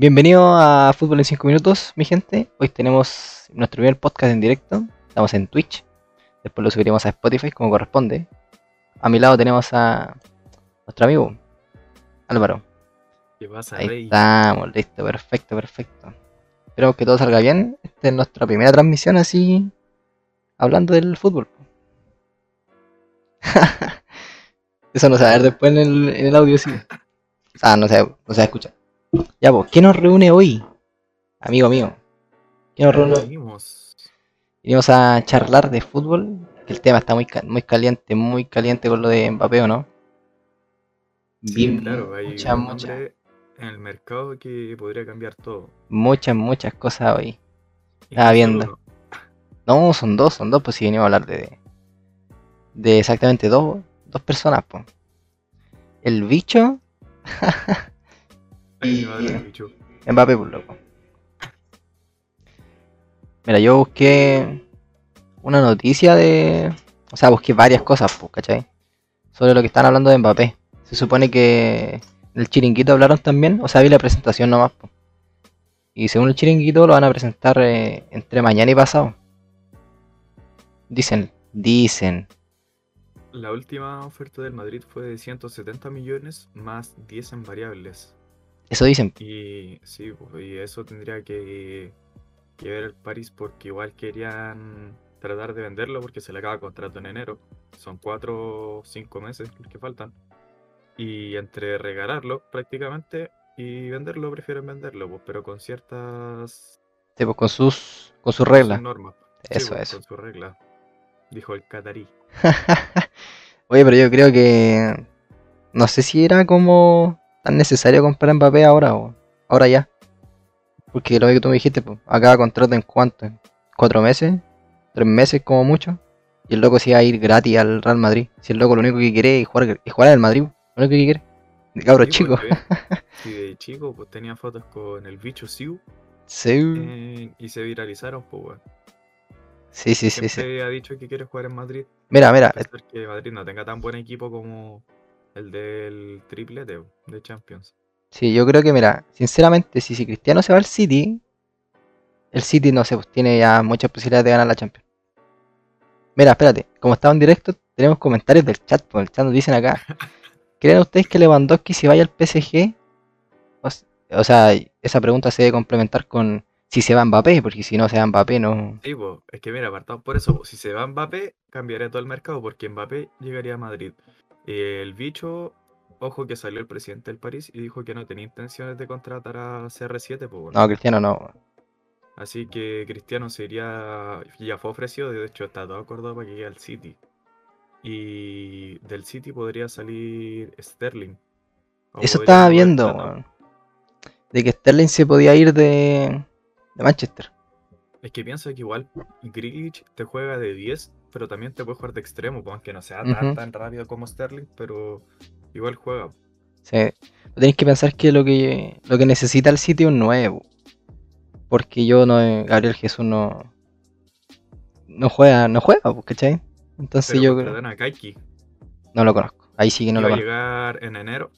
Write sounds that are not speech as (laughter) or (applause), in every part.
Bienvenido a Fútbol en 5 Minutos, mi gente. Hoy tenemos nuestro primer podcast en directo. Estamos en Twitch. Después lo subiremos a Spotify como corresponde. A mi lado tenemos a nuestro amigo Álvaro. ¿Qué pasa, Ahí Rey? estamos, listo, perfecto, perfecto. Esperamos que todo salga bien. Esta es nuestra primera transmisión así, hablando del fútbol. (laughs) Eso no se va a ver después en el, en el audio, sí. Ah, no se, no se va a escuchar. Ya, pues, ¿qué nos reúne hoy? Amigo mío. ¿Qué nos reúne hoy? Vinimos a charlar de fútbol. que El tema está muy, muy caliente, muy caliente con lo de Mbappé, ¿o no? Sí, Vi claro, hay muchas, un muchas, nombre en el mercado que podría cambiar todo. muchas, muchas cosas hoy. Estaba viendo. No, son dos, son dos, pues si venimos a hablar de, de exactamente dos, dos personas, pues. El bicho, (laughs) y-. Mbappé, pues loco. Mira, yo busqué una noticia de. O sea, busqué varias cosas, pues, ¿cachai? Sobre lo que están hablando de Mbappé. Se supone que en el chiringuito hablaron también, o sea, vi la presentación nomás, pues. Y según el chiringuito lo van a presentar eh, entre mañana y pasado. Dicen, dicen. La última oferta del Madrid fue de 170 millones más 10 en variables. Eso dicen. Y sí, pues, y eso tendría que, que ver el París porque igual querían tratar de venderlo porque se le acaba el contrato en enero. Son 4 o 5 meses los que faltan. Y entre regalarlo prácticamente y venderlo, prefieren venderlo, pues, pero con ciertas Sí, pues, con sus, con sus sus reglas. normas. Eso, pues, eso. Con sus reglas. Dijo el catarí. (laughs) Oye, pero yo creo que. No sé si era como tan necesario comprar Mbappé ahora o ahora ya. Porque lo que tú me dijiste, pues, acaba contrato en cuánto? ¿En ¿Cuatro meses? ¿Tres meses como mucho? Y el loco se iba a ir gratis al Real Madrid. Si el loco lo único que quiere es jugar, es jugar al Madrid, lo único que quiere. El cabro Sí, chico. Si (laughs) de chico pues tenía fotos con el bicho Siu Sí, eh, y se viralizaron, pues weón. sí, sí, sí, Siempre sí. ha dicho que quiere jugar en Madrid. Mira, mira, que Madrid no tenga tan buen equipo como el del triplete de Champions. Sí, yo creo que, mira, sinceramente, si, si Cristiano se va al City, el City, no sé, pues tiene ya muchas posibilidades de ganar la Champions. Mira, espérate, como estaba en directo, tenemos comentarios del chat, pues el chat nos dicen acá. (laughs) ¿Creen ustedes que Lewandowski se vaya al PSG? O, sea, esa pregunta se debe complementar con si se va Mbappé, porque si no se va Mbappé, no. Sí, po, es que mira, apartado por eso, po, si se va Mbappé, cambiaría todo el mercado porque Mbappé llegaría a Madrid. El bicho, ojo que salió el presidente del París y dijo que no tenía intenciones de contratar a CR7, pues bueno. No, Cristiano no. Así que Cristiano sería, ya fue ofrecido, de hecho está todo acordado para que llegue al City. Y del City podría salir Sterling. Eso estaba viendo. De que Sterling se podía ir de, de Manchester. Es que pienso que igual Grealish te juega de 10, pero también te puede jugar de extremo, pues, aunque no sea tan, tan rápido como Sterling, pero igual juega. Sí. Tenéis que pensar que lo que lo que necesita el sitio es un nuevo. Porque yo no Gabriel Jesús no no juega, no juega, pues, ¿cachai? Entonces Pero yo creo, a no lo conozco. Ahí sí que no iba lo a conozco. llegar en enero,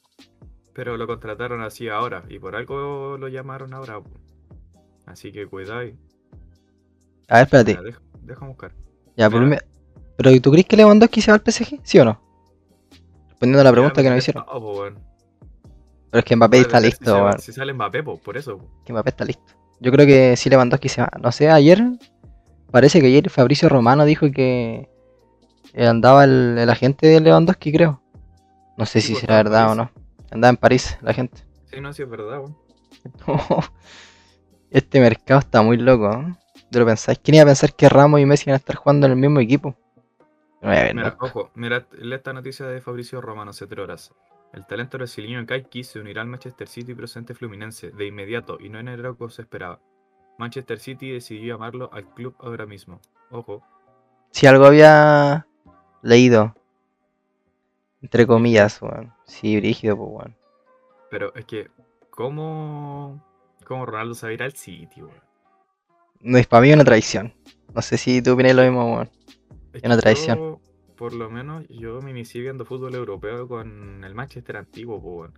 pero lo contrataron así ahora, y por algo lo llamaron ahora. pues. Así que cuidado. A ver, espérate. Deja buscar. Ya, mira. mi- Pero ¿tú crees que Lewandowski se va al PSG? ¿Sí o no? Respondiendo a la pregunta que pero nos hicieron. está, pues. Pero es que Mbappé está listo, si, si sale Mbappé, pues, por eso. pues. Que Mbappé está listo. Yo creo que si Lewandowski se va. No sé, ayer parece que ayer Fabricio Romano dijo que eh, andaba el, el agente de Lewandowski, creo. No sé Sí, si será verdad o no. Andaba en París la gente. Sí, no, sí es verdad, weón. (laughs) este mercado está muy loco. ¿eh? ¿Te lo pensáis? ¿Quién iba a pensar que Ramos y Messi iban a estar jugando en el mismo equipo? No voy a ver, Mira, no. ojo, mira lee esta noticia de Fabricio Romano hace tres horas. El talento brasileño Kaiki se unirá al Manchester City procedente fluminense de inmediato y no en enero como se esperaba. Manchester City decidió llamarlo al club ahora mismo. Ojo, Si algo había leído. Entre comillas, weón. Sí, brígido, pues, weón. pero es que, ¿cómo, cómo Ronaldo se va a ir al City, weón? No es para mí una traición. No sé si tú opinas lo mismo, weón. Es una traición. yo, por lo menos, yo me inicié viendo fútbol europeo con el Manchester antiguo, weón.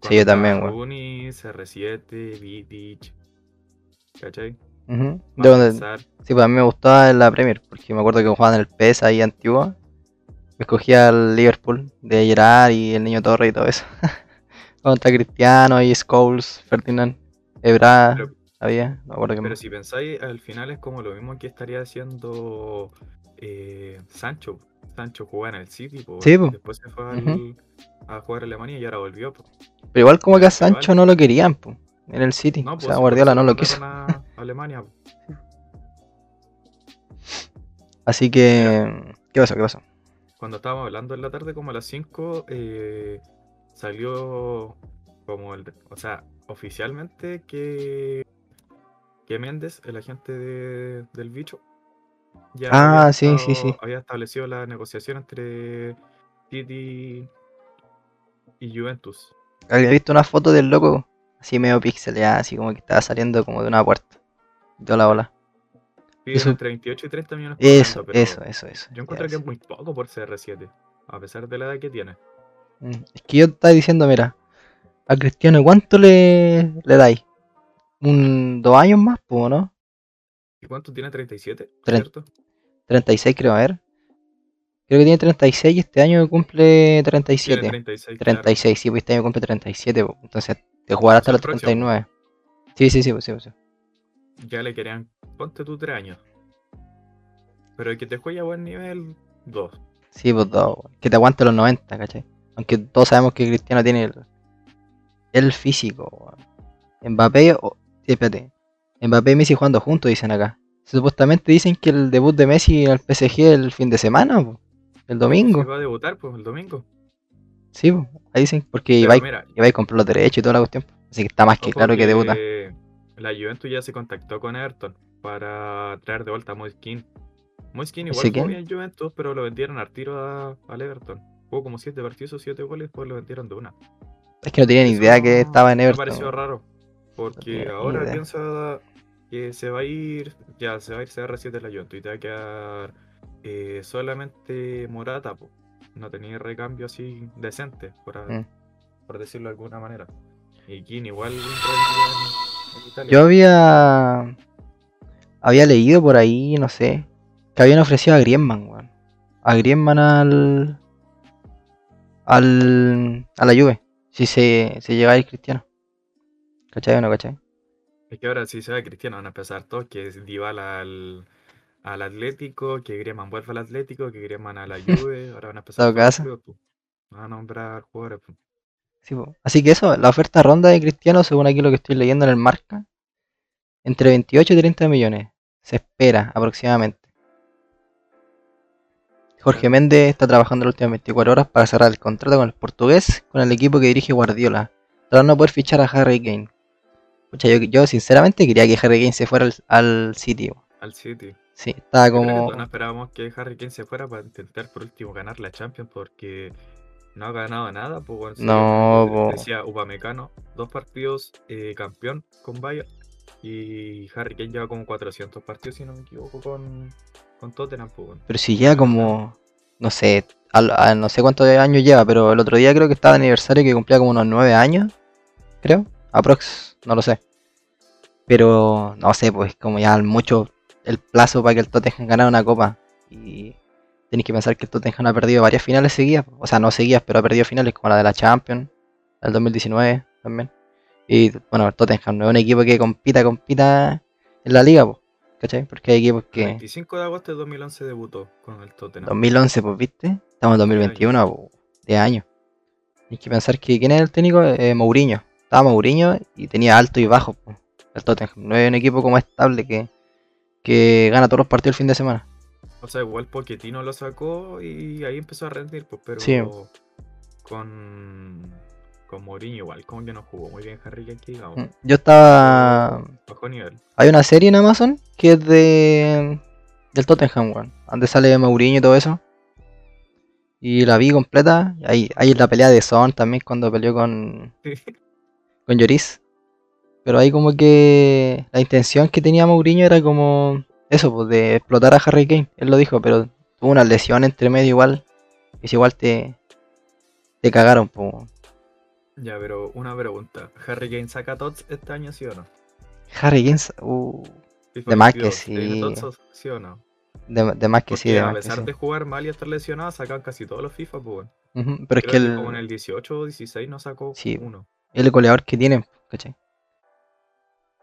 Cuando yo también, weón. Rooney, CR7, Vidic, ¿cachai? De donde- Sí, pues a mí me gustaba la Premier, porque me acuerdo que jugaban en el PES ahí antiguo. Me escogía el Liverpool de Gerard y el Niño Torre y todo eso. (laughs) Contra Cristiano y Scholes, Ferdinand, Ebra, Pero- había, no me acuerdo qué Pero si pensáis, al final es como lo mismo que estaría haciendo eh, Sancho. Sancho jugaba en el City, po, Sí, po. después se fue al- a jugar a Alemania y ahora volvió. po. Pero igual como que a Sancho no lo querían, pues, en el City. No, o pues, sea, Guardiola no lo quiso. a (laughs) Alemania. po. Así que, ¿qué pasó? ¿Qué pasó? Cuando estábamos hablando en la tarde, como a las 5, eh, salió como el. O sea, oficialmente que. Que Méndez, el agente de- del bicho, ya Ah, había sí, sí, estado- sí. había establecido la negociación entre City y Juventus. Había visto una foto del loco, así medio pixeleada, así como que estaba saliendo como de una puerta. De la bola. Piden Eso- entre 28 y 30 millones por Eso, pero eso, eso, eso. Yo encuentro que es muy poco por CR7, a pesar de la edad que tiene. Mm, Es que yo estaba diciendo, mira, a Cristiano, ¿cuánto le, le dais? ¿Un dos años más, pues, no? ¿Y cuánto tiene? ¿37? Tre- ¿Cierto? 36 creo, a ver. Creo que tiene 36 y este año cumple 37. Tiene 36. claro. 36, sí, pues este año cumple 37, pues, entonces te jugará hasta los el próximo. 39. Sí, sí, sí, pues, sí, pues, sí. Ya le querían, ponte tú 3 años. Pero el que te juegue a buen nivel, 2. Sí, pues dos, weón. que te aguante los 90, ¿cachai? Aunque todos sabemos que Cristiano tiene el, el físico, weón. Mbappé, espérate. Mbappé y Messi jugando juntos, dicen acá. Supuestamente dicen que el debut de Messi el PSG el fin de semana, po, el domingo. va a debutar, pues, el domingo. Sí, po, ahí dicen, porque Ibai, mira, Ibai compró los derechos y toda la cuestión. Así que está más que claro que debuta. La Juventus ya se contactó con Everton para traer de vuelta a Moiskin. Moiskin igual ¿Ese jugó bien en Juventus, pero lo vendieron al tiro a- al Everton. Jugó como 7 partidos, 7 goles, después lo vendieron de una. Es que no tenía ni idea que estaba en Me Everton. pareció weón. raro. Porque ahora idea. piensa que se va a ir. Ya, se va a ir CR7 de la Juventus y te va a quedar eh, solamente Morata. po. No tenía recambio así decente, por, a- Mm. por decirlo de alguna manera. Y Kin igual (gasps) en, en. Yo había había leído por ahí, no sé, que habían ofrecido a Griezmann, weón. A Griezmann al al a la Juve, si se, se llega a ir Cristiano. ¿Cachai o no cachai? Es que ahora si se va Cristiano van a empezar todos, que es Dybala al, al Atlético, que Griezmann vuelve al Atlético, que Griezmann a la (laughs) Juve, ahora van a empezar Todo todos clubes, po. Van a nombrar jugadores. po. Sí. Así que eso, la oferta ronda de Cristiano, según aquí lo que estoy leyendo en el marca, entre 28 y 30 millones. Se espera aproximadamente. Jorge. Méndez está trabajando las últimas 24 horas para cerrar el contrato con el portugués con el equipo que dirige Guardiola, tras no poder fichar a Harry Kane. Pucha, yo, yo sinceramente quería que Harry Kane se fuera al, al City. Al City. Sí, estaba como... no esperábamos que Harry Kane se fuera para intentar por último ganar la Champions porque no ha ganado nada. Pues, bueno, No, po. decía Upamecano, dos partidos eh, campeón con Bayern y Harry Kane lleva como 400 partidos si no me equivoco con, con Tottenham. Pues, bueno. Pero si lleva como... No sé, al- a- no sé cuántos años lleva, pero el otro día creo que estaba de aniversario que cumplía como unos 9 años. Creo. Aprox, no lo sé. Pero no sé, pues como ya mucho el plazo para que el Tottenham ganara una copa. Y tenéis que pensar que el Tottenham ha perdido varias finales seguidas. O sea, no seguidas, pero ha perdido finales como la de la Champions, del 2019 también. Y bueno, el Tottenham no es un equipo que compita, compita en la liga, pues, ¿cachai? Porque hay equipos El que... 25 de agosto de 2011 debutó con el Tottenham. 2011, pues, ¿viste? Estamos en 2021, pues, de año. Hay que pensar que quién era el técnico, eh, Mourinho. Estaba Mourinho y tenía alto y bajo, pues, el Tottenham. No es un equipo como estable que, que gana todos los partidos el fin de semana. O sea, igual Pochettino lo sacó y ahí empezó a rendir, pues, pero Sí. con, con Mourinho igual, como que no jugó muy bien Harry Kane, digamos. Mm, Yo estaba... Bajo nivel. Hay una serie en Amazon que es de del Tottenham, weón. Donde sale Mourinho y todo eso. Y la vi completa. Ahí, ahí la pelea de Son también cuando peleó con, (laughs) con Lloris. Pero ahí como que la intención que tenía Mourinho era como eso, pues de explotar a Harry Kane. Él lo dijo, pero tuvo una lesión entre medio igual. Y si igual te, te cagaron, pues. Ya, pero una pregunta. ¿Harry Kane saca tots este año, sí o no? Harry Kane, uh, De más que 22, ¿tiene sí. tots, sí o no? de, de más que sí, de a más que pesar sí. de jugar mal y estar lesionado, sacan casi todos los FIFA, pues bueno. Pero es Creo que que el, como en el 18 o 16 no sacó Sí. uno. el goleador que tiene, ¿cachai?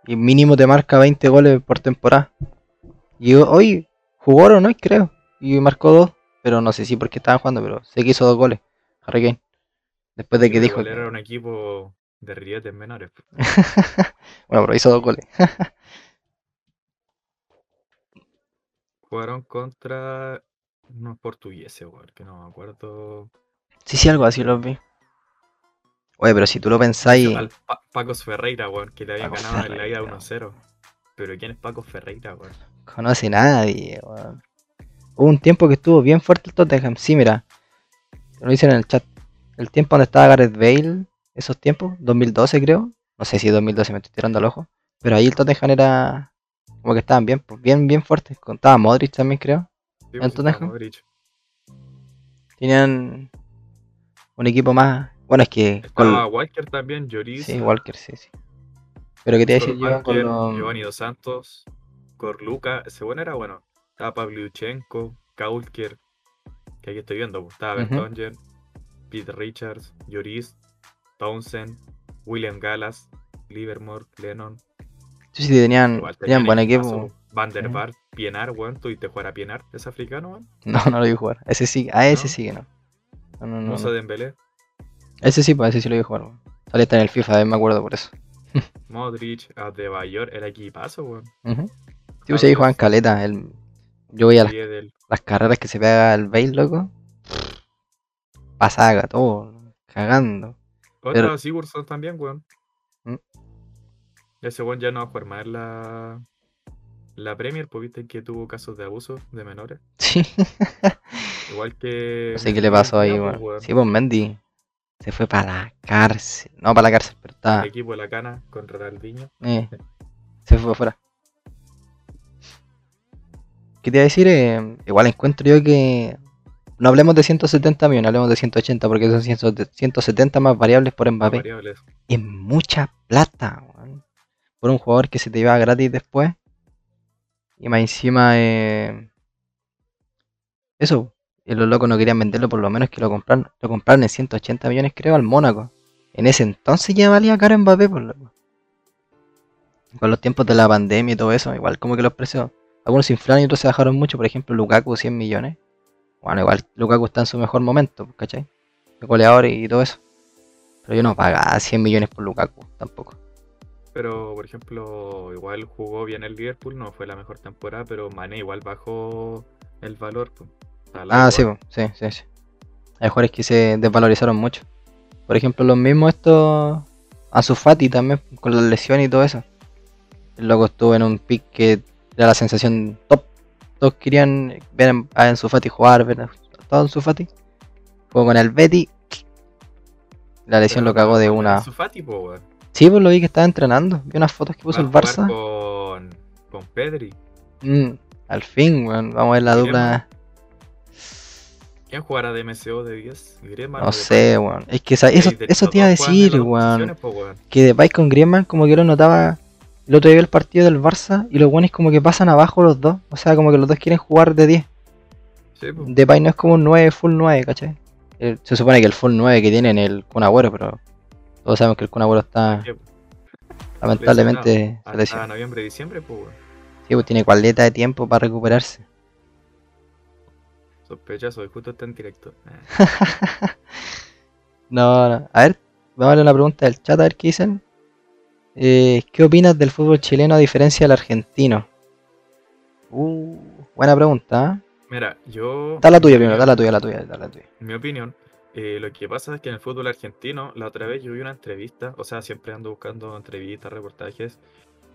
Y mínimo te marca 20 goles por temporada. Y ho- hoy jugó o no, creo. Y marcó dos, pero no sé si porque estaban jugando, pero sé que hizo dos goles. Harry Kane. Después de que dijo era un equipo de rilletes menores. pues. (laughs) bueno, pero hizo dos goles. (laughs) Jugaron contra unos portugueses, que no me acuerdo. Sí, sí, algo así lo vi. Oye, pero si tú lo pensáis... Al Pa- Pacos Ferreira, weón, que le Pacos ganado en la ida Ferreira. 1-0. Pero ¿quién es Paco Ferreira, weón? conoce nadie, weón. Hubo un tiempo que estuvo bien fuerte el Tottenham. Sí, mira. Lo dicen en el chat. El tiempo donde estaba Gareth Bale, esos tiempos, 2012 creo. No sé si 2012 me estoy tirando al ojo. Pero ahí el Tottenham era como que estaban bien, pues, bien, bien fuertes. Contaba Modric también, creo. Sí, ¿En pues, Tottenham? Modric. Tenían un equipo más. Bueno, es que con. Estaba Walker también, Lloris. Sí, Walker, sí, sí. Pero que te iba a decir yo con los. Giovanni Dos Santos, Corluca, ese bueno era bueno. Estaba Pavlyuchenko, Kaulker, que aquí estoy viendo, pues, estaba Ujú. Bertongen, Pete Richards, Lloris, Townsend, William Gallas, Livermore, Lennon. Sí, sí, tenían, Igual tenían buen equipo. pues. Van der. Vaart, Pienaar, weón, tú y te jugar a Pienaar, es africano, weón. (laughs) No, no lo vi jugar. Ese sí, a ese ¿No? sí que no. No, no, no, Musa no. Dembélé, Ese sí, pues ese sí lo vi jugar. weón. Hasta en el FIFA, eh, me acuerdo por eso. (laughs) Modric, Adebayor, el equipazo, weón. Ujú. Sí, pues ahí juegan caleta. El... Yo veía las, las carreras que se pega el Bale, loco. Pasaga, todo. Cagando. Otra Pero- Sigurdsson también, weón. Mm. Ese weón ya no va a jugar más en la, la Premier, pues viste que tuvo casos de abuso de menores. (laughs) Sí. Igual que. No sé qué le pasó ahí, pues, weón. weón. Sí, pues Mendy se fue para la cárcel. No para la cárcel, pero está. El equipo de la cana con Ronaldinho. Eh, se fue fuera. ¿Qué te iba a decir? Eh, igual encuentro yo que. No hablemos de 170 millones, hablemos de 180, porque son 100 170 más variables por Mbappé. variables. Es mucha plata, weón. Por un jugador que se te iba gratis después. Y más encima, eh, eso. Y los locos no querían venderlo, por lo menos que lo compraron. Lo compraron en 180 millones, creo, al Mónaco. En ese entonces ya valía caro Mbappé, por loco. Con los tiempos de la pandemia y todo eso, igual como que los precios. Algunos se inflaron y otros se bajaron mucho. Por ejemplo, Lukaku 100 millones. Bueno, igual Lukaku está en su mejor momento, ¿cachai? De goleador y todo eso. Pero yo no pagaba 100 millones por Lukaku, tampoco. Pero, por ejemplo, igual jugó bien el Liverpool, no fue la mejor temporada, pero Mané igual bajó el valor. pues. Ah, sí, sí, sí, sí. Hay jugadores que se desvalorizaron mucho. Por ejemplo, los mismos estos. Ansu Fati también, con las lesiones y todo eso. El loco estuvo en un pick que era la sensación top. Todos querían ver a Ansu Fati jugar, ver a todo Ansu Fati. Jugó con el Betty. La lesión Pero lo cagó de una. Ansu Fati, po, weón. Sí, pues lo vi que estaba entrenando. Vi unas fotos que puso el Barça. Con, con Pedri. Mm, al fin, weón. Vamos a ver la dupla. ¿Quién jugará de MCO de 10? Griezmann o No sé, weón. Es que esa- eso, de- te iba a decir, weón. Que Depay con Griezmann como que lo notaba el otro día el partido del Barça y los buenos como que pasan abajo los dos. O sea, como que los dos quieren jugar de 10. Sí. Depay no es como un 9, full 9, ¿cachai? Se supone que el full 9 que tienen el Kun Agüero, pero todos sabemos que el Kun Agüero está Sí, lamentablemente se Hasta lesionó. noviembre, diciembre, pues, weón. Sí, pues tiene cualeta de tiempo para recuperarse. Sospechoso, justo está en directo. (laughs) No, no. A ver, vamos a darle una pregunta del chat a ver qué dicen. Eh, ¿Qué opinas del fútbol chileno a diferencia del argentino? Uh, buena pregunta. ¿eh? Mira, yo. Da la tuya primero, da la tuya, la tuya, da la tuya. En mi opinión, eh, lo que pasa es que en el fútbol argentino, la otra vez yo vi una entrevista, o sea, siempre ando buscando entrevistas, reportajes,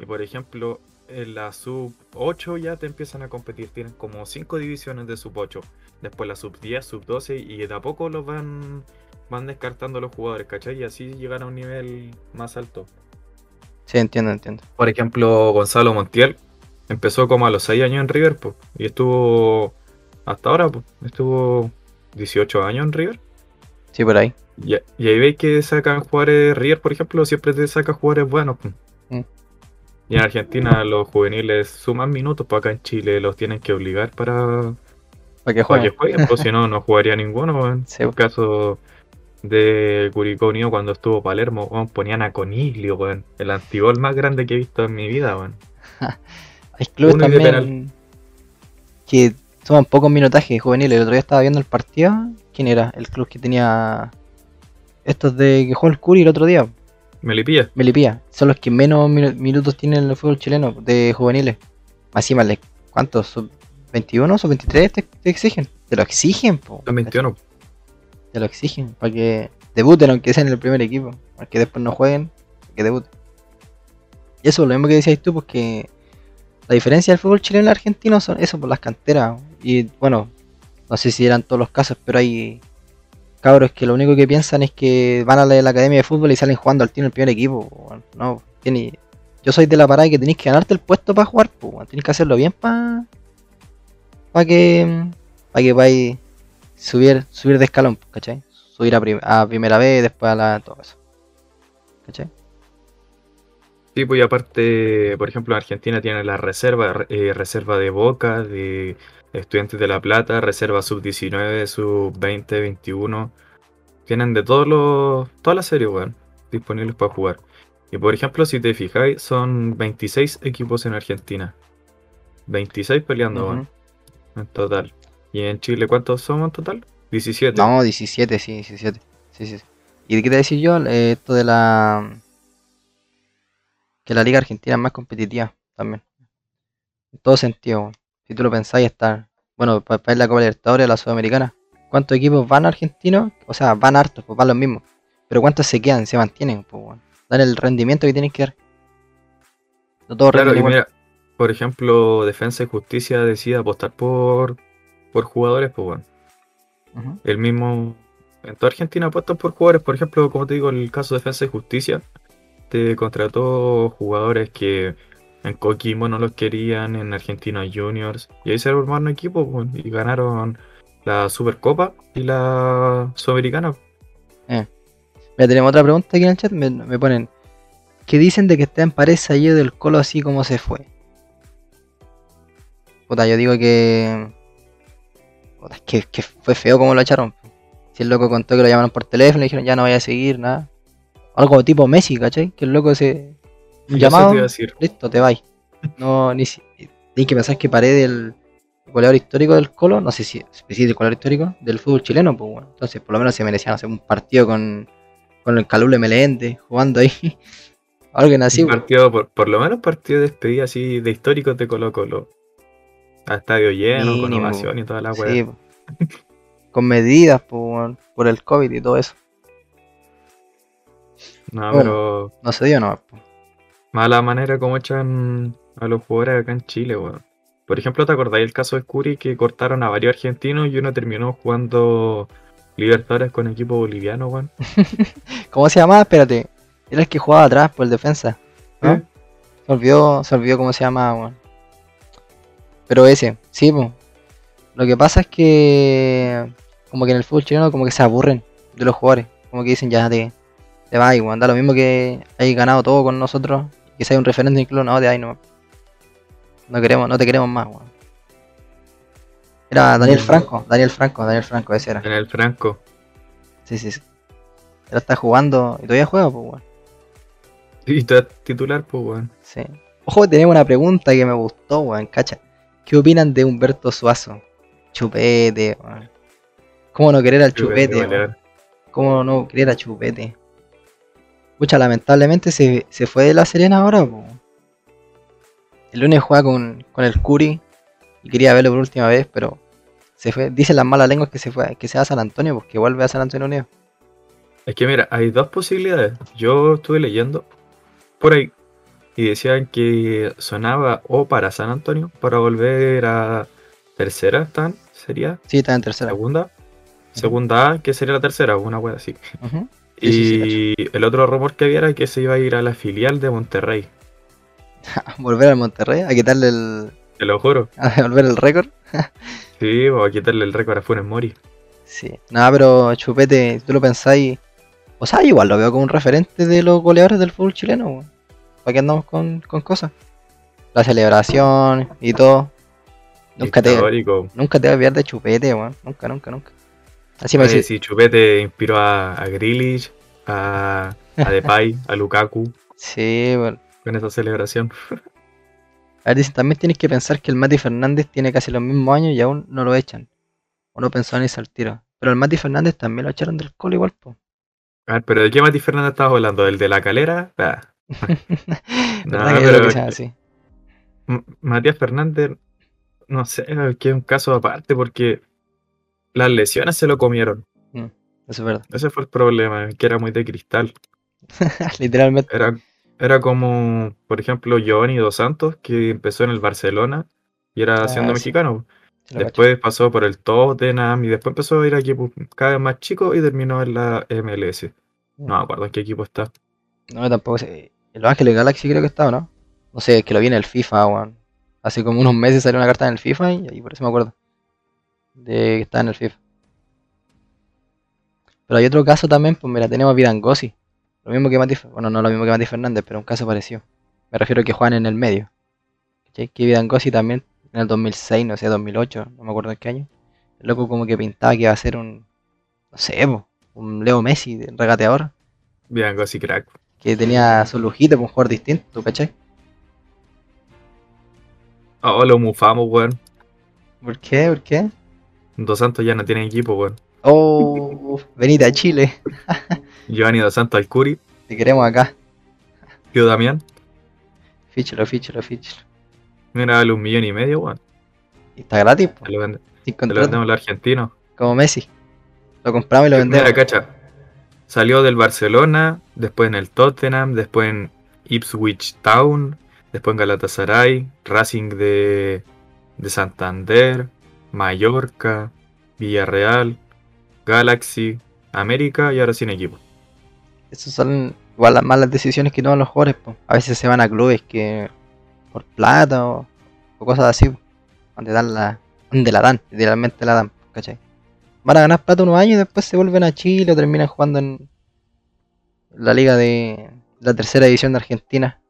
y por ejemplo, en la sub 8 ya te empiezan a competir, tienen como 5 divisiones de sub 8, después la sub 10, sub 12, y de a poco los van, van descartando los jugadores, ¿cachai? Y así llegan a un nivel más alto. Sí, entiendo, entiendo. Por ejemplo, Gonzalo Montiel empezó como a los 6 años en River, po, y estuvo hasta ahora, po, estuvo 18 años en River. Sí, por ahí. Y, y ahí veis que sacan jugadores, River, por ejemplo, siempre te saca jugadores buenos. pues. Y en Argentina los juveniles suman minutos, pues acá en Chile los tienen que obligar para, Para que para que jueguen. jueguen, pues si no, (laughs) no jugaría ninguno. weón. Sí, el caso de Curicó Unido cuando estuvo Palermo, ponían a Coniglio, el antigol más grande que he visto en mi vida. (laughs) Hay clubes también que toman pocos minutajes juveniles. El otro día estaba viendo el partido. ¿Quién era? El club que tenía estos de que jugó el Curi el otro día. Melipilla. Melipilla. Son los que menos minu- minutos tienen en el fútbol chileno de juveniles. Más encima, le- ¿cuántos? ¿Sub 21? ¿Sub 23 te, te exigen? Te lo exigen, po. Son 21. Te lo exigen. Para que debuten, aunque sea en el primer equipo. Para que después no jueguen, que debuten. Y eso, lo mismo que decías tú, porque la diferencia del fútbol chileno y el argentino son eso, por las canteras. Y bueno, no sé si eran todos los casos, pero hay cabros que lo único que piensan es que van a la, academia de fútbol y salen jugando al tiro el primer equipo. No, yo soy de la parada que tenéis que ganarte el puesto para jugar, pues, tenéis que hacerlo bien para para que para que podáis subir subir de escalón, ¿cachai? Subir a, prim- a primera vez, después a la todo eso. ¿Cachai? Sí, pues y aparte, por ejemplo, en Argentina tiene la reserva, re- eh, reserva de Boca, de Estudiantes de La Plata, reserva sub-19, sub-20, 21. Tienen de todos los, todas las series, weón, disponibles para jugar. Y por ejemplo, si te fijáis, son 26 equipos en Argentina. 26 peleando, Ujú. weón, en total. Y en Chile, ¿cuántos somos en total? 17. No, 17, sí, 17. Sí, sí. sí. ¿Y de qué te decir yo? Eh, esto de la. Que la Liga Argentina es más competitiva también. En todo sentido. weón. Si tú lo pensáis, estar. Bueno, para ir la Copa Libertadores, la Sudamericana. ¿Cuántos equipos van argentinos? O sea, van hartos, pues van los mismos. Pero ¿cuántos se quedan? Se mantienen, pues, weón. Dan el rendimiento que tienen que dar. No todos Claro, y mira, por ejemplo, Defensa y Justicia decide apostar por, por jugadores, pues bueno. El mismo. En toda Argentina apuestan por jugadores. Por ejemplo, como te digo, el caso de Defensa y Justicia. Te contrató jugadores que en Coquimbo no los querían, en Argentina Juniors. Y ahí se armaron equipos y ganaron la Supercopa y la Sudamericana. Mira, tenemos otra pregunta aquí en el chat. Me, ponen. ¿Qué dicen de que está en pared salido del colo así como se fue? Puta, yo digo que. Puta, es que, fue feo como lo echaron. Si el loco contó que lo llamaron por teléfono y dijeron ya no voy a seguir, nada. Algo tipo Messi, ¿cachai? Que el loco se. Llamado, te iba a decir. listo, te vais. (laughs) No, ni si. Tienes que pensar que Paredes, el goleador histórico del Colo, no sé si es el goleador histórico del fútbol chileno, pues bueno. Entonces, por lo menos se merecían hacer un partido con, con el Calule Melende jugando ahí. (laughs) Algo así, Un pues. partido, por, por lo menos partido de despedida así de históricos de Colo Colo. A estadio lleno, con Mínimo, ovación y toda la Sí, weá. po. con medidas po, weón, por el COVID y todo eso. No, Bueno. pero No se dio, no. po. Mala manera como echan a los jugadores acá en Chile, weón. Por ejemplo, ¿te acordáis el caso de Scuri que cortaron a varios argentinos y uno terminó jugando Libertadores con equipo boliviano, weón? (laughs) ¿Cómo se llamaba? Espérate. Era el que jugaba atrás por el defensa. ¿no? ¿Eh? Se olvidó, se olvidó cómo se llamaba, weón. Pero ese, sí, po. Lo que pasa es que como que en el fútbol chileno como que se aburren de los jugadores. Como que dicen ya te, te vas, weón. Da lo mismo que hayas ganado todo con nosotros. Que sea un referente incluso, no, de ahí no. No queremos, no te queremos más, weón. Era Daniel Franco, Daniel Franco, Daniel Franco, ese era. En el Franco. Sí, sí, sí. Él está jugando y todavía juega, pues, weón. Y eres titular, pues, weón. Sí. Ojo, tenemos una pregunta que me gustó, weón, cacha. ¿Qué opinan de Humberto Suazo? Chupete, weón. ¿Cómo no querer al chupete, weón? Balear. ¿Cómo no querer a chupete? Pucha, lamentablemente se, se fue de la Serena ahora, po. El lunes juega con, con el Curi y quería verlo por última vez, pero se fue. Dicen las malas lenguas que se fue, que se va a San Antonio, pues que vuelve a San Antonio Unido. Es que mira, hay dos posibilidades. Yo estuve leyendo por ahí y decían que sonaba o para San Antonio para volver a tercera, ¿están? ¿Sería? Sí, está en tercera. Segunda. Segunda A, que sería la tercera, una wea así. Ujú. Sí, sí, Y el otro rumor que había era que se iba a ir a la filial de Monterrey. (laughs) Volver al Monterrey, a quitarle el. Te lo juro. (laughs) a volver el récord. Sí, o a quitarle el récord a Funes Mori. Sí. Nada, pero Chupete, si tú lo pensáis, O sea, igual lo veo como un referente de los goleadores del fútbol chileno, weón. ¿Para qué andamos con, con cosas? La celebración y todo. Nunca te, nunca te vas a olvidar de Chupete, weón. Nunca, nunca, nunca. Así me Oye, decís. sí, Chupete inspiró a, a Grealish, a, a Depay, a Lukaku Sí, weón. con esa celebración. (laughs) A ver, dicen, también tienes que pensar que el Mati Fernández tiene casi los mismos años y aún no lo echan. Uno pensó en irse al tiro. Pero el Mati Fernández también lo echaron del colo igual, po. A ver, pero ¿de qué Mati Fernández estabas hablando? ¿El de la calera? Ah, (laughs) ¿Verdad No, pero- que sea así? Matías Fernández, no sé, que es un caso aparte porque las lesiones se lo comieron. Eso es verdad. Ese fue el problema, que era muy de cristal. (laughs) Literalmente. Era, era como, por ejemplo, Giovanni Dos Santos, que empezó en el Barcelona y era Ah, siendo sí. mexicano. cacho. Después pasó por el Tottenham y después empezó a ir a equipos cada vez más chicos y terminó en la MLS. No me acuerdo en qué equipo está. No, tampoco sé. El Ángeles Galaxy creo que estaba, ¿no? No sé, es que lo vi en el FIFA, weón. Hace como unos meses salió una carta en el FIFA y ahí por eso me acuerdo. De que estaba en el FIFA. Pero hay otro caso también, pues mira, tenemos a Vidangosi. Lo mismo que Mati, bueno, no lo mismo que Mati Fernández, pero un caso parecido. Me refiero a que juegan en el medio. ¿Cachai? Que Vidangosi también en el 2006, no sé, 2008, no me acuerdo en qué año. El loco como que pintaba que iba a ser un, no sé, po, un Leo Messi, de regateador Bien, Gossi Crack. que tenía su lujito con un jugador distinto, ¿tú cachai? Oh, lo mufamos, weón. ¿Por qué? ¿Por qué? Dos Santos ya no tiene equipo, weón. Oh, venite a Chile, (laughs) Giovanni Dos Santos Alcuri, te queremos acá. Pío Damián, Fíchalo, fíchalo, fíchalo. mira, vale un millón y medio, weón. Y está gratis, po, lo, vende- lo vendemos a los argentinos. como Messi. Lo compramos y lo vendemos. Mira, cacha. Salió del Barcelona, después en el Tottenham, después en Ipswich Town, después en Galatasaray, Racing de, de Santander, Mallorca, Villarreal, Galaxy, América y ahora sin equipo. Esas son igual las malas decisiones que toman los jugadores, po. A veces se van a clubes que por plata o, o cosas así, po, donde dan la, donde la dan, literalmente la dan, ¿cachai? Van a ganar plata unos años y después se vuelven a Chile o terminan jugando en la liga de la tercera división de Argentina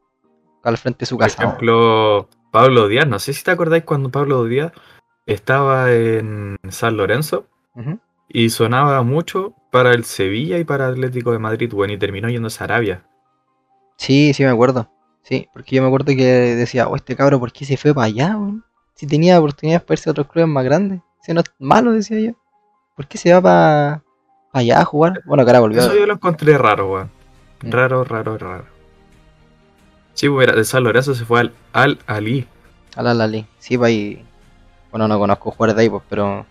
al frente de su Por casa. ejemplo, Pablo Díaz, no sé si te acordáis cuando Pablo Díaz estaba en San Lorenzo y sonaba mucho para el Sevilla y para Atlético de Madrid, bueno, y terminó yéndose a Arabia. Sí, sí me acuerdo. Sí, porque yo me acuerdo que decía, oh, este cabro, ¿por qué se fue para allá? Si tenía oportunidades para irse a otros clubes más grandes. Si no es malo, decía yo. ¿Por qué se va para allá a jugar? Bueno, que ahora volvió. Eso yo lo encontré raro, weón. Mm. Raro, raro, raro. Sí, pues mira, de San Lorenzo se fue al Al Ali. A la Lali. Sí, pues ahí. Bueno, no conozco jugadores de ahí, pues, pero lo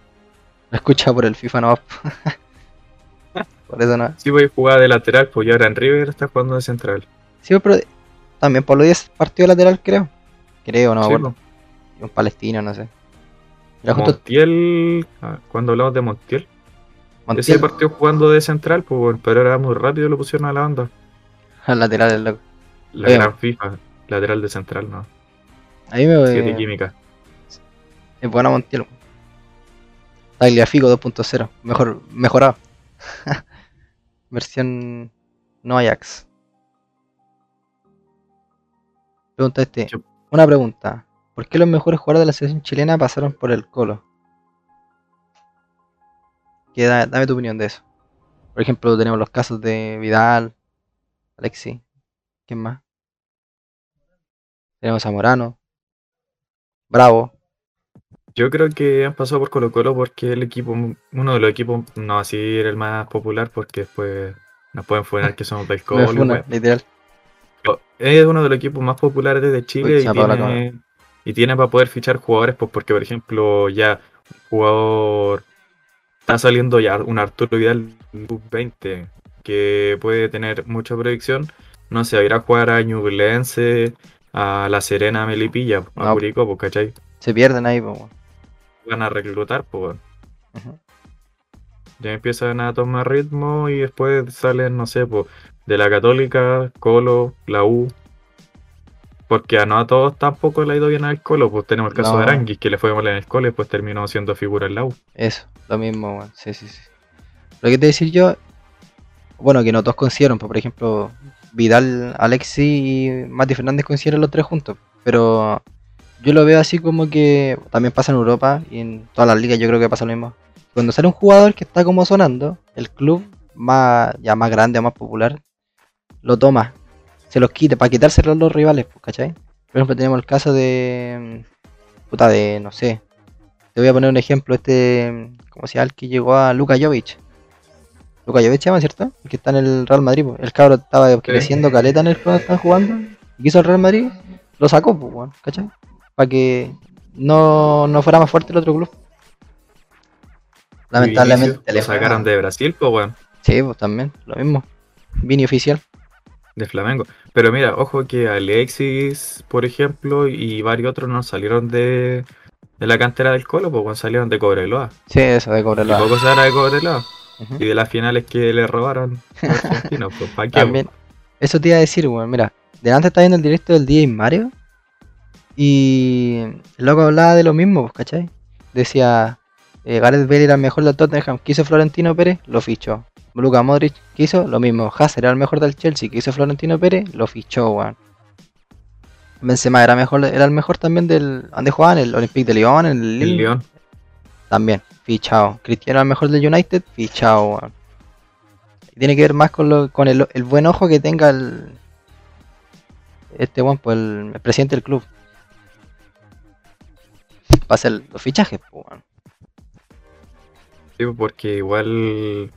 he escuchado por el FIFA no. (laughs) por eso no. Sí, pues jugaba de lateral, pues y ahora en River está jugando de central. Sí, pero también Pablo Díaz partió de lateral, creo. Creo, no me Sí, acuerdo. pues. Un palestino, no sé. Justo Montiel, ah, cuando hablamos de Montiel, ese Montiel, partió jugando de central, pues, pero era muy rápido y lo pusieron a la banda. (laughs) al lateral, el loco. La Oye, gran FIFA, lateral de central, no. A mí me. Siete química. Es buena Montiel. Tagliafico 2.0. Mejor, mejorado. (laughs) Versión no Ajax. Pregunta este. Yo- Una pregunta. ¿Por qué los mejores jugadores de la selección chilena pasaron por el Colo? Que da- dame tu opinión de eso. Por ejemplo, tenemos los casos de Vidal, Alexi. ¿Quién más? Tenemos a Morano. Bravo. Yo creo que han pasado por Colo Colo porque el equipo, uno de los equipos, no así era el más popular porque después nos pueden funar que somos del (laughs) Colo. funa, literal. Pero Es uno de los equipos más populares de Chile Uy, y tiene, y tiene para poder fichar jugadores, pues porque por ejemplo ya un jugador está saliendo ya un Arturo Vidal 20 que puede tener mucha proyección, no a ir a jugar a Ñublense, a La Serena, a Melipilla, a No. Curicó, pues cachai, Se pierden ahí, weón. Van a reclutar, pues. Ujú. ya empiezan a tomar ritmo y después salen, no sé, pues, de la Católica, Colo, la U. Porque a no a todos tampoco le ha ido bien al Colo, pues tenemos el caso No. de Aranguis, que le fue mal en el Colo y después terminó siendo figura en la U. Eso, lo mismo, weón. Sí, sí, sí. Lo que te decir yo, bueno, que no todos coincidieron, pues, por ejemplo, Vidal, Alexi y Mati Fernández coincidieron los tres juntos, pero yo lo veo así como que también pasa en Europa y en todas las ligas yo creo que pasa lo mismo. Cuando sale un jugador que está como sonando, el club más ya más grande o más popular lo toma, se los quita para quitárselo a los rivales, pues, ¿cachai? Por ejemplo, tenemos el caso de puta de no sé. Te voy a poner un ejemplo, este como se llama el que llegó a Luka Jovic. Luka Jovic se llama, ¿cierto? El que está en el Real Madrid. pues. El cabro estaba creciendo caleta en el que están jugando. Y quiso el Real Madrid, lo sacó, pues, ¿cachai? Para que no, no fuera más fuerte el otro club. Lamentablemente lo sacaron de Brasil, pues bueno, Sí, pues también, lo mismo. Vini oficial. de Flamengo. Pero mira, ojo que Alexis, por ejemplo, y varios otros no salieron de, de la cantera del Colo, pues bueno, salieron de Cobreloa. Sí, eso de Y Cobreloa. poco se de Cobreloa. Y de las finales que le robaron a (laughs) los argentinos, pues ¿para qué? También, eso te iba a decir, weón. Mira, delante está viendo el directo del DJ Mario. Y el loco hablaba de lo mismo, pues, ¿cachai? Decía, eh, Gareth Bale era el mejor del Tottenham, quiso Florentino Pérez, lo fichó. Luka Modric quiso lo mismo. Hazard era el mejor del Chelsea, quiso Florentino Pérez, lo fichó, weón. Benzema era mejor, era el mejor también del. ¿Dónde jugaban? El Olympique de Lyon, el El. León. También, fichado. Cristiano era el mejor del United, fichado, weón. Tiene que ver más con, lo, con el, el buen ojo que tenga el. Este weón, pues el, el presidente del club. Para hacer los fichajes, pues, weón. Sí, porque igual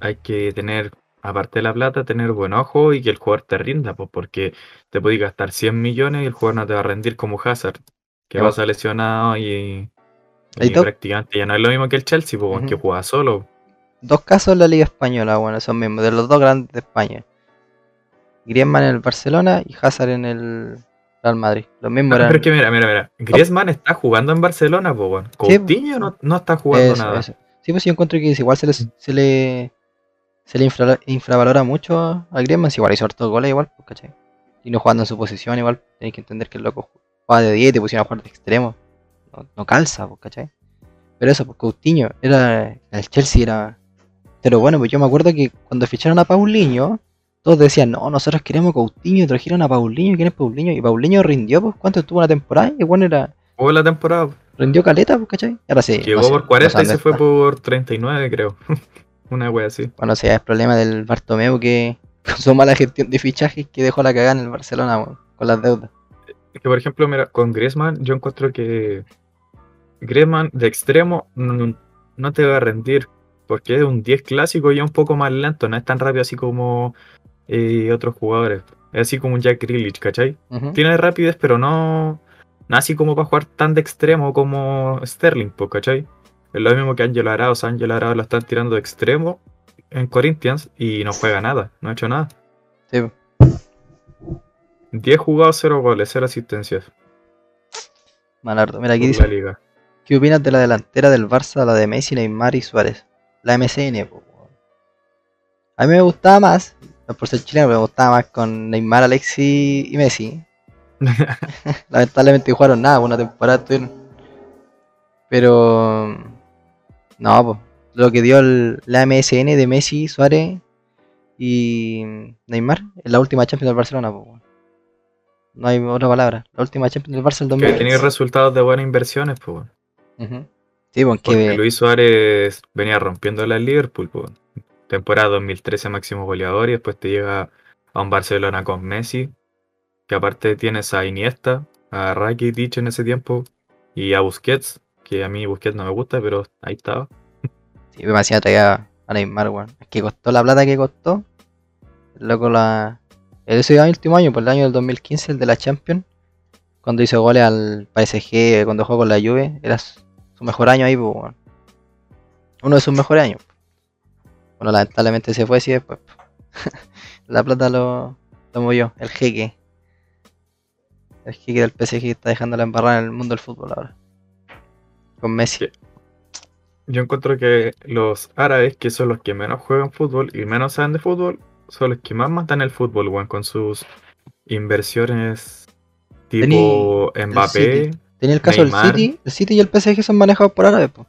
hay que tener, aparte de la plata, tener buen ojo y que el jugador te rinda, pues porque te puedes gastar 100 millones y el jugador no te va a rendir como Hazard, que Ya, va a ser lesionado y, y prácticamente ya no es lo mismo que el Chelsea, pues que Ujú. juega solo. Dos casos en la Liga Española, bueno, son mismos, de los dos grandes de España. Griezmann en el Barcelona y Hazard en el Real Madrid. Los mismos No, eran. pero es que mira, mira, mira. Griezmann está jugando en Barcelona, pues bueno. Sí, Coutinho no, no está jugando Eso, nada. eso. Sí, pues yo encuentro que igual se le, se le, se le infra- infravalora mucho a Griezmann, si igual hizo hartos goles igual, pues, ¿cachai? Y no jugando en su posición igual, tenéis que entender que el loco juega de 10 y te pusieron a jugar de extremo. No, no calza, pues, ¿cachai? Pero eso, pues Coutinho, era, el Chelsea era... Pero bueno, pues yo me acuerdo que cuando ficharon a Paulinho, todos decían, no, nosotros queremos Coutinho, trajeron a Paulinho, ¿quién es Paulinho? Y Paulinho rindió, pues, ¿cuánto estuvo una temporada? Y bueno, era, Jugó la temporada, rindió caleta, pues, ¿cachai? Ahora sí. llegó no sé, por no 40 sé y se fue por 39, creo. (laughs) Una wea así. Bueno, si es problema del Bartomeu que (laughs) con su mala gestión de fichajes que dejó la cagada en el Barcelona con las deudas. Es que por ejemplo, mira, con Griezmann yo encuentro que Griezmann de extremo no, no te va a rendir porque es un 10 clásico y es un poco más lento, no es tan rápido así como eh, otros jugadores. Es así como un Jack Grealish, ¿cachai? Tiene rapidez, pero no, no así como para jugar tan de extremo como Sterling, pues, ¿cachai? Es lo mismo que Ángelo Arauz. Ángelo Arauz lo están tirando de extremo en Corinthians y no juega nada, no ha hecho nada. Sí, po. 10 jugados, 0 goles, 0 asistencias. Malardo. Mira, aquí la dice, liga. ¿qué opinas de la delantera del Barça, la de Messi, Neymar y Suárez? La MCN, po. A mí me gustaba más, no por ser chileno, pero me gustaba más con Neymar, Alexis y Messi. (laughs) Lamentablemente jugaron nada, una temporada estuvieron. Pero no, pues lo que dio el- la MSN de Messi, Suárez y Neymar en la última Champions del Barcelona, pues. No hay otra palabra. La última Champions del Barça del Que 2020. tenía resultados de buenas inversiones, pues. Sí, pues Porque que Luis Suárez venía rompiendo la Liverpool, pues. Temporada 2013 máximo goleador y después te llega a un Barcelona con Messi, que aparte tienes a Iniesta, a Rakitic en ese tiempo y a Busquets, que a mí Busquets no me gusta, pero ahí estaba. sí, me hacía traer a Neymar, weón. Es que costó la plata que costó. El loco la. Ese último año, por el año del 2015, el de la Champions, cuando hizo goles al PSG, cuando jugó con la Juve, era su mejor año ahí, pues, weón. Uno de sus mejores años. Bueno, lamentablemente se fue así después. (laughs) la plata lo, lo movió, el jeque. El jeque del PSG está dejando la embarrada en el mundo del fútbol ahora. Con Messi. Sí. Yo encuentro que los árabes, que son los que menos juegan fútbol y menos saben de fútbol, son los que más matan el fútbol, weón, con sus inversiones tipo Mbappé. Tenía el caso Neymar. del City, el City y el PSG son manejados por árabes, pues.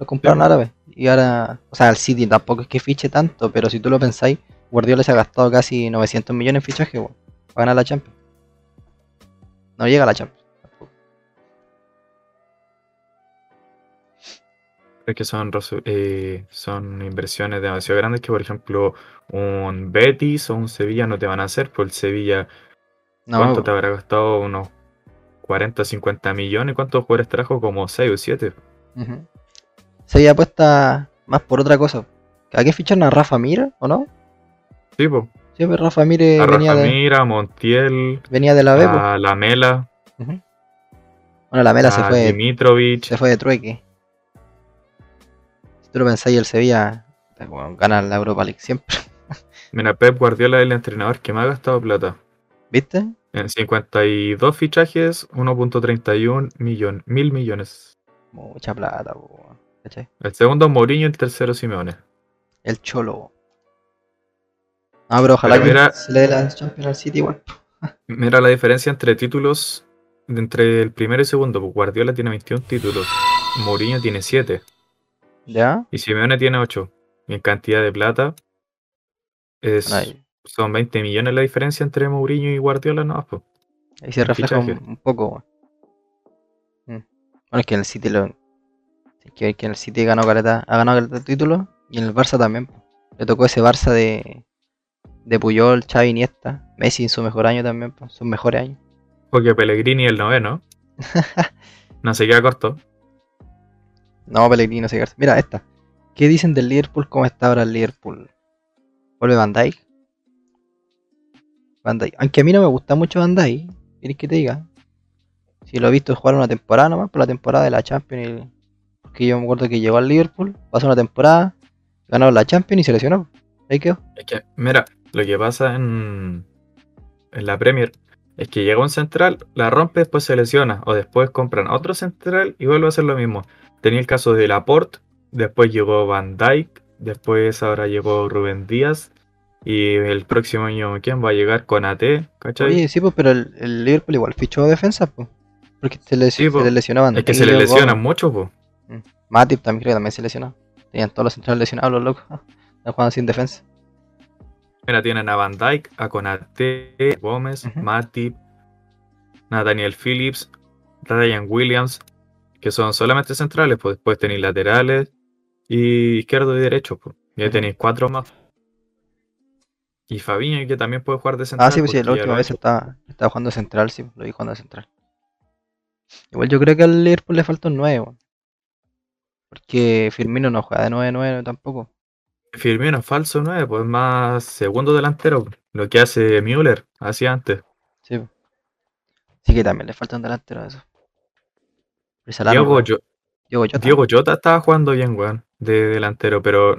Lo compraron Sí. árabes. Y ahora, o sea, el City tampoco es que fiche tanto, pero si tú lo pensáis, Guardiola se ha gastado casi 900 millones en fichaje weón, para ganar la Champions. No llega a la Champions. tampoco. Es que son, eh, son inversiones demasiado grandes que, por ejemplo, un Betis o un Sevilla no te van a hacer, por el Sevilla, No, ¿cuánto te habrá gastado? Unos 40, 50 millones. ¿Cuántos jugadores trajo? Como 6 o 7. ujú. Se había apuesta más por otra cosa. ¿A qué fichan a Rafa Mira o no? Sí, po. Sí, pues Rafa Mire A venía, Rafa de, Mira, a Montiel, venía de la B. pues. a Lamela, Ujú. Bueno, la Mela se a fue, Dimitrovic. se fue de trueque. Si tú lo pensáis, el Sevilla bueno, gana la Europa League siempre. (laughs) Mira, Pep Guardiola es el entrenador que más ha gastado plata. ¿Viste? En 52 fichajes, 1.31 millón, mil millones. Mucha plata, po, ¿cachai? El segundo Mourinho y el tercero Simeone. El Cholo. No, pero ojalá Pero que mira- se le dé la Champions al City igual. Mira la diferencia entre títulos entre el primero y segundo. pues Guardiola tiene 21 títulos, Mourinho tiene 7 ¿Ya? y Simeone tiene 8. Y en cantidad de plata es, son 20 millones la diferencia entre Mourinho y Guardiola. No, pues. ahí se refleja un, un poco. Mm. Bueno, es que en el City lo. Hay que ver que en el City ganó caleta, ha ganado caleta de títulos y en el Barça también. Le tocó ese Barça de, de Puyol, Xavi, Iniesta, Messi en su mejor año también, po, sus mejores años. Porque Pellegrini el noveno. (laughs) No se queda corto. No, Pellegrini no sé qué. Mira, esta. ¿Qué dicen del Liverpool? ¿Cómo está ahora el Liverpool? ¿Vuelve Van Dijk? Van Dijk. Aunque a mí no me gusta mucho Van Dijk. ¿Quieres que te diga? Si lo he visto jugar una temporada nomás, por la temporada de la Champions. y- Porque yo me acuerdo que llegó al Liverpool, pasó una temporada, ganó la Champions y se lesionó. Ahí quedó. Es que, mira, lo que pasa en, en la Premier es que llega un central, la rompe, después se lesiona, o después compran otro central y vuelve a hacer lo mismo. Tenía el caso de Laporte, después llegó Van Dijk, después ahora llegó Rubén Díaz, y el próximo año, ¿quién va a llegar? con AT? ¿Cachai? Oye, sí, pues, pero el, el Liverpool igual fichó defensa, pues. Porque se, les, Sí, po. se le lesionó Van es que se le lesionan mucho, pues. Matip también creo que también se lesionó. Tenían todos los centrales lesionados los locos. (laughs) Están jugando sin defensa. Mira, tienen a Van Dijk, a Konate, Gómez, Ujú. Matip, Nathaniel Phillips, Ryan Williams, que son solamente centrales, pues después tenéis laterales y izquierdo y derecho, pues. Ya tenéis cuatro más. Y Fabiño, que también puede jugar de central. Ah, sí, pues sí, la última vez estaba, estaba jugando central, sí, lo vi jugando central. Igual yo creo que al Liverpool le falta un 9, weón. Porque Firmino no juega de 9-9 tampoco. Firmino es falso 9, pues más segundo delantero, lo que hace Müller, hacía antes. Sí. po. Sí que también le falta un delantero a eso. Diego. Yo- Diego Jota. Diego Jota estaba jugando bien, weón, de delantero, pero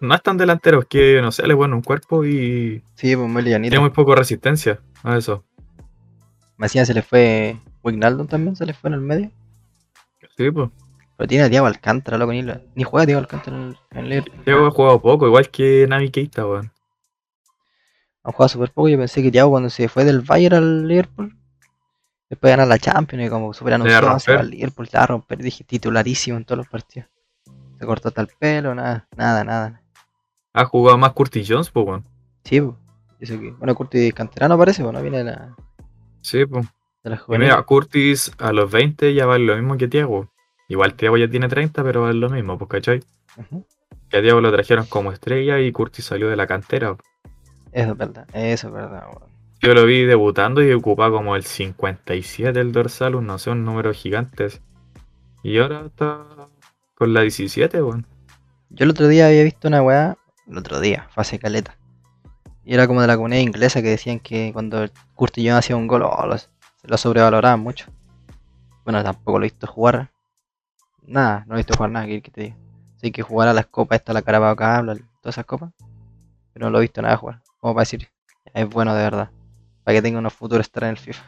no es tan delantero, es que, no sé, le pone un cuerpo y Sí, pues muy tiene muy poco resistencia a eso. Me decían se le fue Wijnaldum también, se le fue en el medio. Sí, pues. Pero tiene a Diego Alcántara, loco, ni, lo- ni juega Diego Alcántara en el, Liverpool. Diego ha jugado poco, igual que Navi Keita, weón. Han jugado súper poco. Yo pensé que Thiago cuando se fue del Bayern al Liverpool, después de ganar la Champions y como a anunciado, se va al Liverpool, se va a romper. Dije titularísimo en todos los partidos. Se cortó hasta el pelo, nada, nada, nada. Ha jugado más Curtis Jones, pues, weón. Sí, pues. Eso que, bueno, Curtis Canterano parece, pues no viene de la, Sí, pues. de la Y mira, Curtis a los 20 ya vale lo mismo que Thiago. Igual Thiago ya tiene 30, pero vale lo mismo, pues, ¿cachai? Que a Thiago lo trajeron como estrella y Curtis salió de la cantera. Eso es verdad, eso es verdad, weón. Yo lo vi debutando y ocupaba como el 57 el dorsal, un- no sé, un número gigante. Y ahora está con la 17, weón. Yo el otro día había visto una weá, el otro día, hace caleta. Y era como de la comunidad inglesa que decían que cuando Curtis Jones hacía un gol, oh, lo, lo sobrevaloraban mucho. Bueno, tampoco lo he visto jugar. Nada, no he visto jugar nada, que que te diga. Sé que jugar a las copas, esta la Carabao Cup, todas esas copas. Pero no lo he visto nada jugar. Como para decir, es bueno de verdad. Para que tenga unos futuros estar en el FIFA.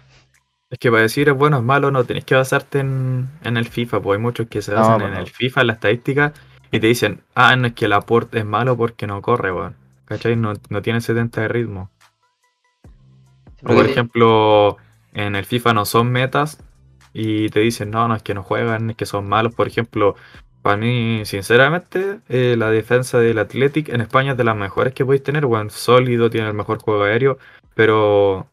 Es que para decir es bueno es malo no tenés que basarte en, en el FIFA, pues hay muchos que se No, basan en el FIFA, en la estadística, y te dicen, ah, no es que el aporte es malo porque no corre, weón. ¿Cachai? No, no tiene 70 de ritmo. O por ejemplo, en el FIFA no son metas y te dicen, no, no es que no juegan, es que son malos. Por ejemplo, Para mí, sinceramente, eh, la defensa del Athletic en España es de las mejores que podéis tener. Sólido, tiene el mejor juego aéreo, pero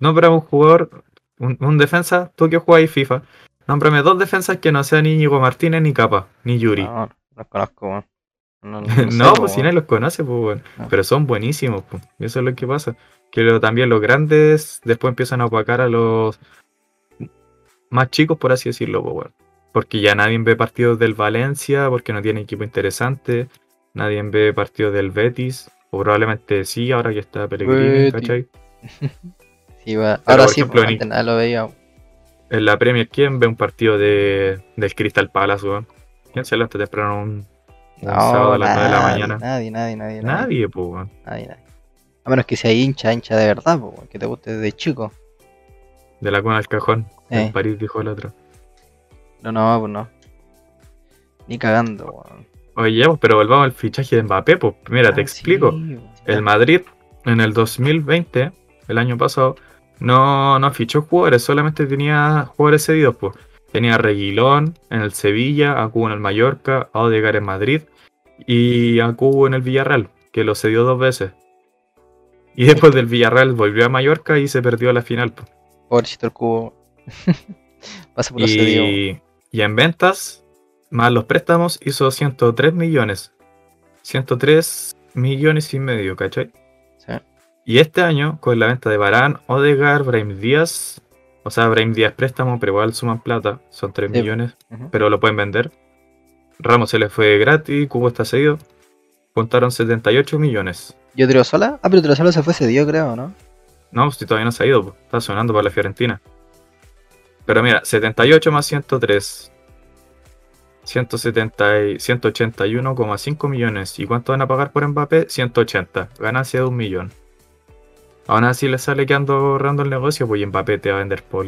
Nómbrame un jugador, un, un defensa, tú que jugáis FIFA. Nómbrame dos defensas que no sean Íñigo Martínez, ni Capa, ni Yuri. No, no los conozco. (laughs) No, no, No, sé, pues si nadie los conoce, pues, weón. No. Pero son buenísimos, pues. Eso es lo que pasa. Que lo- también los grandes después empiezan a opacar a los más chicos, por así decirlo, pues. Porque ya nadie ve partidos del Valencia, porque no tiene equipo interesante. Nadie ve partidos del Betis. O probablemente sí, ahora que está Pellegrini. ¿cachai? (laughs) Sí, va. Ahora sí, ejemplo, pues, antes nada lo veía. En la Premier, ¿quién ve un partido de, del Crystal Palace, weón? ¿Quién se levanta temprano un, No, sábado a las 9 de la mañana? Nadie, nadie, nadie. Nadie, pues, weón. Nadie, nadie. A menos que sea hincha, hincha de verdad, que te guste desde chico. De la cuna al cajón. En Eh. París, dijo el otro. No, no, pues no. Ni cagando, weón. Oye, pues, pero volvamos al fichaje de Mbappé, pues. Mira, te Ah, explico. sí. El Madrid, en el 2020, el año pasado, no, no fichó jugadores, solamente tenía jugadores cedidos, pues. Tenía a Reguilón en el Sevilla, a Cubo en el Mallorca, a Odegaard en Madrid y a Cubo en el Villarreal, que lo cedió dos veces. Y después del Villarreal volvió a Mallorca y se perdió la final. pues. Pobrecito el cubo. (laughs) Pasa por. Y, y en ventas, más los préstamos, hizo 103 millones. 103 millones y medio, ¿cachai? Sí. Y este año, con la venta de Barán, Odegaard, Brahim Díaz, o sea, Brahim Díaz préstamo, pero igual suman plata, son 3 Sí. millones, pero lo pueden vender. Ramos se le fue gratis, Cubo está cedido. Juntaron 78 millones. ¿Yo Sola? Ah, pero Sola se fue cedido, creo, ¿no? No, si todavía no se ha ido, está sonando para la Fiorentina. Pero mira, 78 más 103. 170 y 181,5 millones. ¿Y cuánto van a pagar por Mbappé? 180. Ganancia de un millón. Aún así le sale quedando ahorrando el negocio, pues Mbappé te va a vender por